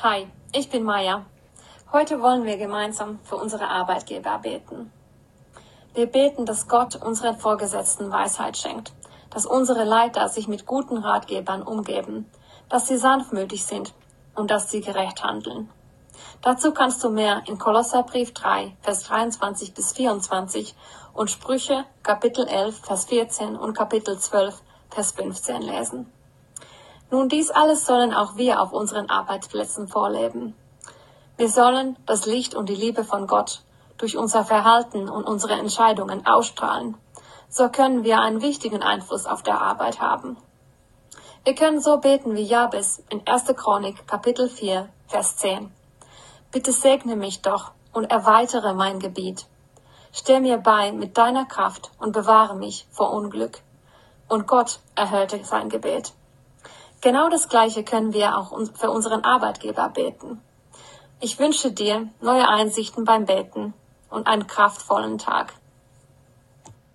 Hi, ich bin Maya. Heute wollen wir gemeinsam für unsere Arbeitgeber beten. Wir beten, dass Gott unseren Vorgesetzten Weisheit schenkt, dass unsere Leiter sich mit guten Ratgebern umgeben, dass sie sanftmütig sind und dass sie gerecht handeln. Dazu kannst du mehr in Kolosserbrief 3, Vers 23 bis 24 und Sprüche Kapitel 11, Vers 14 und Kapitel 12, Vers 15 lesen. Nun, dies alles sollen auch wir auf unseren Arbeitsplätzen vorleben. Wir sollen das Licht und die Liebe von Gott durch unser Verhalten und unsere Entscheidungen ausstrahlen. So können wir einen wichtigen Einfluss auf der Arbeit haben. Wir können so beten wie Jabes in 1. Chronik Kapitel 4, Vers 10. Bitte segne mich doch und erweitere mein Gebiet. Stell mir bei mit deiner Kraft und bewahre mich vor Unglück. Und Gott erhörte sein Gebet. Genau das Gleiche können wir auch für unseren Arbeitgeber beten. Ich wünsche dir neue Einsichten beim Beten und einen kraftvollen Tag.